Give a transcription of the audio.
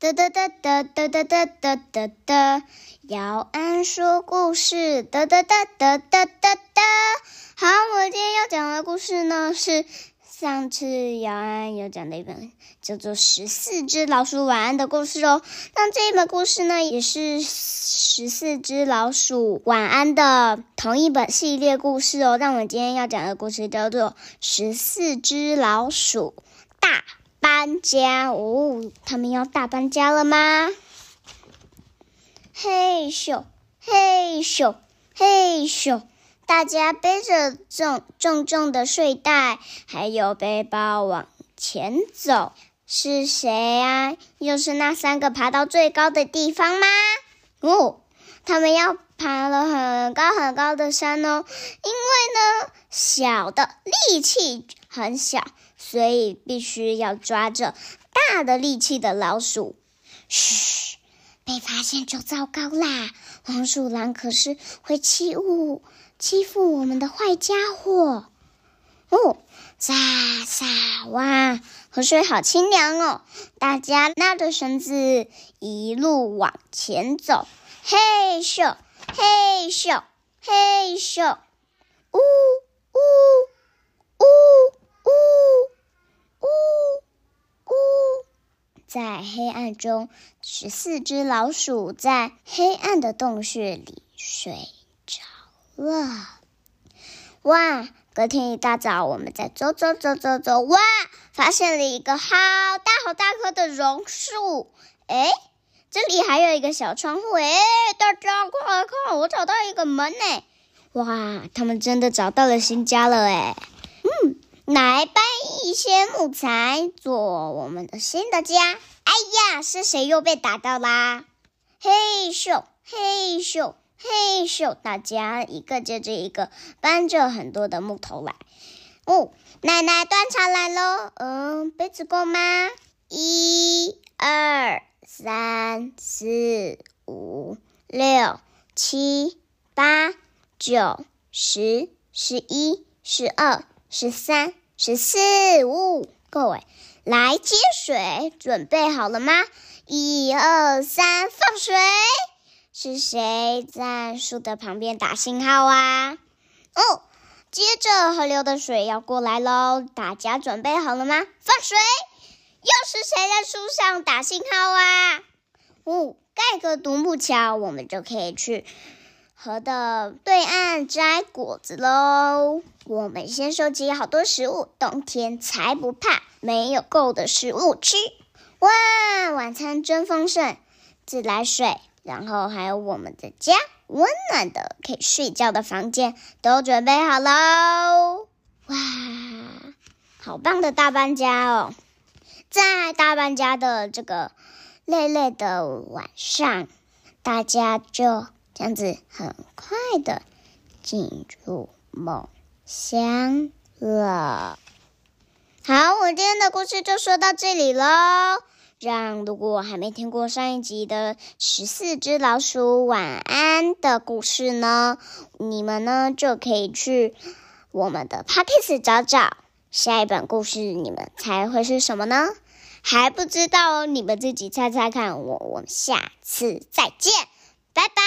哒哒哒哒哒哒哒哒哒哒，姚安说故事，哒哒哒哒哒哒哒。好，我今天要讲的故事呢，是上次姚安有讲的一本叫做《十四只老鼠晚安》的故事哦。那这一本故事呢，也是《十四只老鼠晚安》的同一本系列故事哦。那我们今天要讲的故事叫做《十四只老鼠》。搬家哦，他们要大搬家了吗？嘿咻嘿咻嘿咻，大家背着重重重的睡袋，还有背包往前走。是谁啊？又是那三个爬到最高的地方吗？哦，他们要爬了很高很高的山哦，因为呢，小的力气很小。所以必须要抓着大的力气的老鼠。嘘，被发现就糟糕啦！黄鼠狼可是会欺负欺负我们的坏家伙。哦，沙沙哇，河水好清凉哦！大家拉着绳子一路往前走。嘿咻，嘿咻，嘿咻，呜呜呜呜。呜呜，在黑暗中，十四只老鼠在黑暗的洞穴里睡着了。哇！隔天一大早，我们在走走走走走，哇！发现了一个好大好大棵的榕树。哎，这里还有一个小窗户。哎，大家快来看，我找到一个门呢！哇，他们真的找到了新家了哎。嗯。来搬一些木材做我们的新的家。哎呀，是谁又被打到啦？嘿咻嘿咻嘿咻，大家一个接着一个搬着很多的木头来。哦，奶奶端茶来喽。嗯，杯子够吗？一、二、三、四、五、六、七、八、九、十、十一、十二。十三、十四、五，各位来接水，准备好了吗？一二三，放水！是谁在树的旁边打信号啊？哦，接着河流的水要过来喽，大家准备好了吗？放水！又是谁在树上打信号啊？哦，盖个独木桥，我们就可以去。河的对岸摘果子喽！我们先收集好多食物，冬天才不怕没有够的食物吃。哇，晚餐真丰盛，自来水，然后还有我们的家，温暖的可以睡觉的房间都准备好喽！哇，好棒的大搬家哦！在大搬家的这个累累的晚上，大家就。这样子很快的进入梦乡了。好，我今天的故事就说到这里喽。让如果还没听过上一集的十四只老鼠晚安的故事呢，你们呢就可以去我们的 p o c k e t 找找下一本故事，你们猜会是什么呢？还不知道，你们自己猜猜看。我我们下次再见，拜拜。